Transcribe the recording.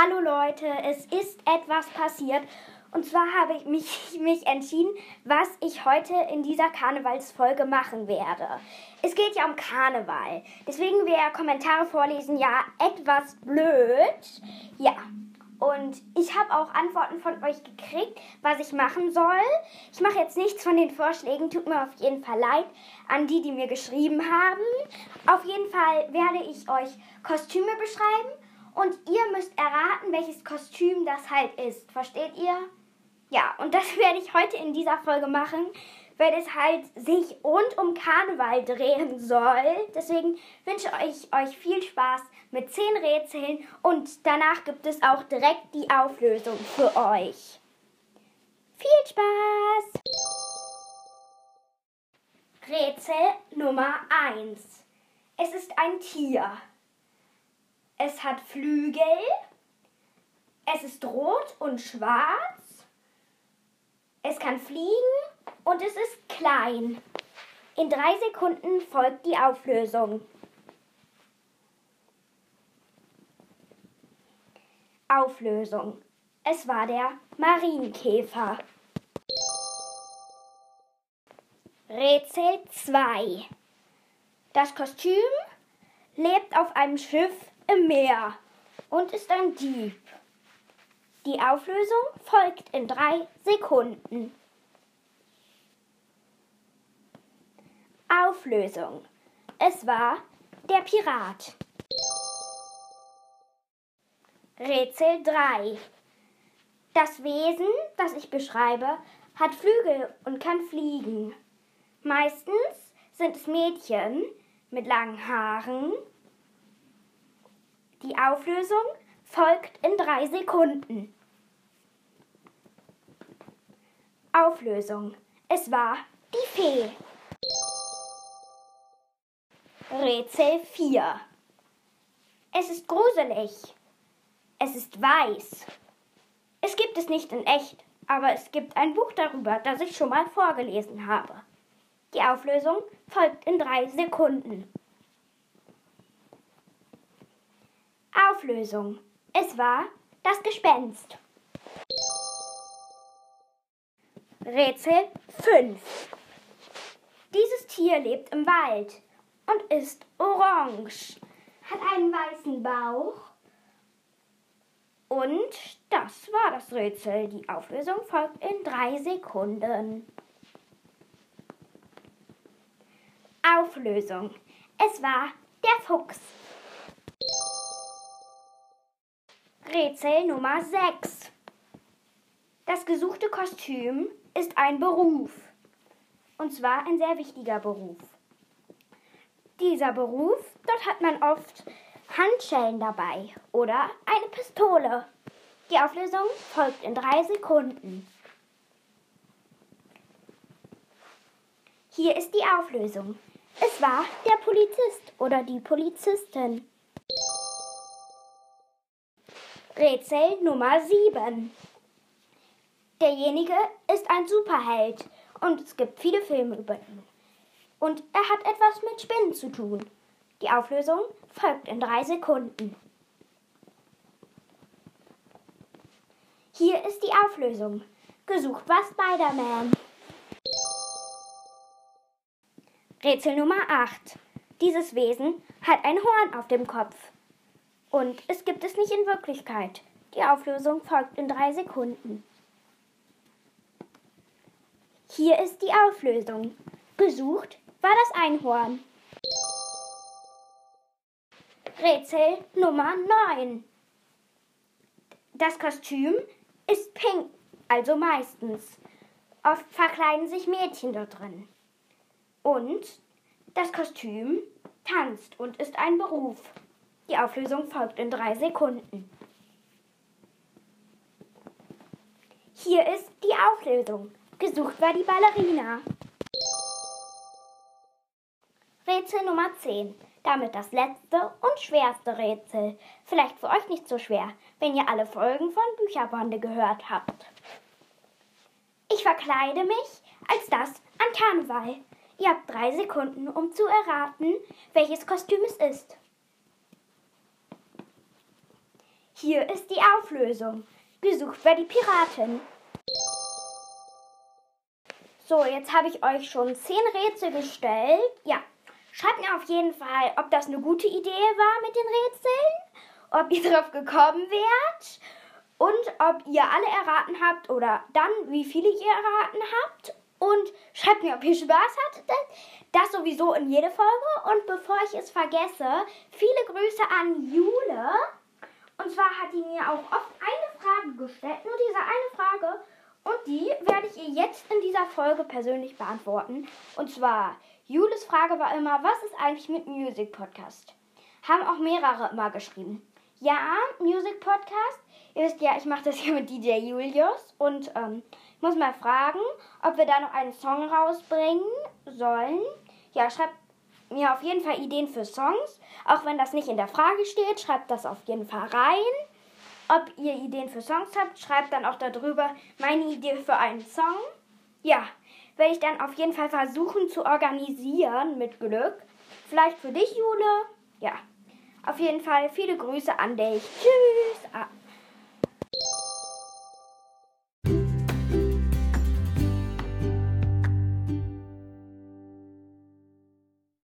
Hallo Leute, es ist etwas passiert. Und zwar habe ich mich, mich entschieden, was ich heute in dieser Karnevalsfolge machen werde. Es geht ja um Karneval. Deswegen wäre Kommentare vorlesen ja etwas blöd. Ja. Und ich habe auch Antworten von euch gekriegt, was ich machen soll. Ich mache jetzt nichts von den Vorschlägen, tut mir auf jeden Fall leid an die, die mir geschrieben haben. Auf jeden Fall werde ich euch Kostüme beschreiben und ihr müsst erraten, welches Kostüm das halt ist. Versteht ihr? Ja, und das werde ich heute in dieser Folge machen, weil es halt sich rund um Karneval drehen soll. Deswegen wünsche ich euch viel Spaß mit 10 Rätseln und danach gibt es auch direkt die Auflösung für euch. Viel Spaß! Rätsel Nummer 1. Es ist ein Tier. Es hat Flügel. Es ist rot und schwarz. Es kann fliegen und es ist klein. In drei Sekunden folgt die Auflösung. Auflösung. Es war der Marienkäfer. Rätsel 2. Das Kostüm lebt auf einem Schiff im Meer und ist ein Dieb. Die Auflösung folgt in drei Sekunden. Auflösung. Es war der Pirat. Rätsel 3. Das Wesen, das ich beschreibe, hat Flügel und kann fliegen. Meistens sind es Mädchen mit langen Haaren, die Auflösung folgt in drei Sekunden. Auflösung. Es war die Fee. Rätsel 4. Es ist gruselig. Es ist weiß. Es gibt es nicht in echt, aber es gibt ein Buch darüber, das ich schon mal vorgelesen habe. Die Auflösung folgt in drei Sekunden. Auflösung. Es war das Gespenst. Rätsel 5. Dieses Tier lebt im Wald und ist orange, hat einen weißen Bauch und das war das Rätsel. Die Auflösung folgt in drei Sekunden. Auflösung. Es war der Fuchs. Rätsel Nummer 6. Das gesuchte Kostüm ist ein Beruf. Und zwar ein sehr wichtiger Beruf. Dieser Beruf, dort hat man oft Handschellen dabei oder eine Pistole. Die Auflösung folgt in drei Sekunden. Hier ist die Auflösung. Es war der Polizist oder die Polizistin. Rätsel Nummer 7. Derjenige ist ein Superheld und es gibt viele Filme über ihn. Und er hat etwas mit Spinnen zu tun. Die Auflösung folgt in drei Sekunden. Hier ist die Auflösung. Gesucht war Spider-Man. Rätsel Nummer 8. Dieses Wesen hat ein Horn auf dem Kopf. Und es gibt es nicht in Wirklichkeit. Die Auflösung folgt in drei Sekunden. Hier ist die Auflösung. Gesucht war das Einhorn. Rätsel Nummer 9. Das Kostüm ist pink, also meistens. Oft verkleiden sich Mädchen dort drin. Und das Kostüm tanzt und ist ein Beruf. Die Auflösung folgt in drei Sekunden. Hier ist die Auflösung. Gesucht war die Ballerina. Rätsel Nummer 10. Damit das letzte und schwerste Rätsel. Vielleicht für euch nicht so schwer, wenn ihr alle Folgen von Bücherbande gehört habt. Ich verkleide mich als das an Karneval. Ihr habt drei Sekunden, um zu erraten, welches Kostüm es ist. Hier ist die Auflösung. Gesucht war die Piratin. So, jetzt habe ich euch schon zehn Rätsel gestellt. Ja, schreibt mir auf jeden Fall, ob das eine gute Idee war mit den Rätseln, ob ihr drauf gekommen wärt und ob ihr alle erraten habt oder dann, wie viele ihr erraten habt. Und schreibt mir, ob ihr Spaß hattet. Das sowieso in jede Folge. Und bevor ich es vergesse, viele Grüße an Jule. Und zwar hat die mir auch oft eine Frage gestellt, nur diese eine Frage. Und die werde ich ihr jetzt in dieser Folge persönlich beantworten. Und zwar, Jules Frage war immer, was ist eigentlich mit Music Podcast? Haben auch mehrere immer geschrieben. Ja, Music Podcast. Ihr wisst ja, ich mache das hier mit DJ Julius und ähm, muss mal fragen, ob wir da noch einen Song rausbringen sollen. Ja, schreibt mir auf jeden Fall Ideen für Songs. Auch wenn das nicht in der Frage steht, schreibt das auf jeden Fall rein. Ob ihr Ideen für Songs habt, schreibt dann auch darüber meine Idee für einen Song. Ja, werde ich dann auf jeden Fall versuchen zu organisieren mit Glück. Vielleicht für dich, Jule. Ja, auf jeden Fall viele Grüße an dich. Tschüss.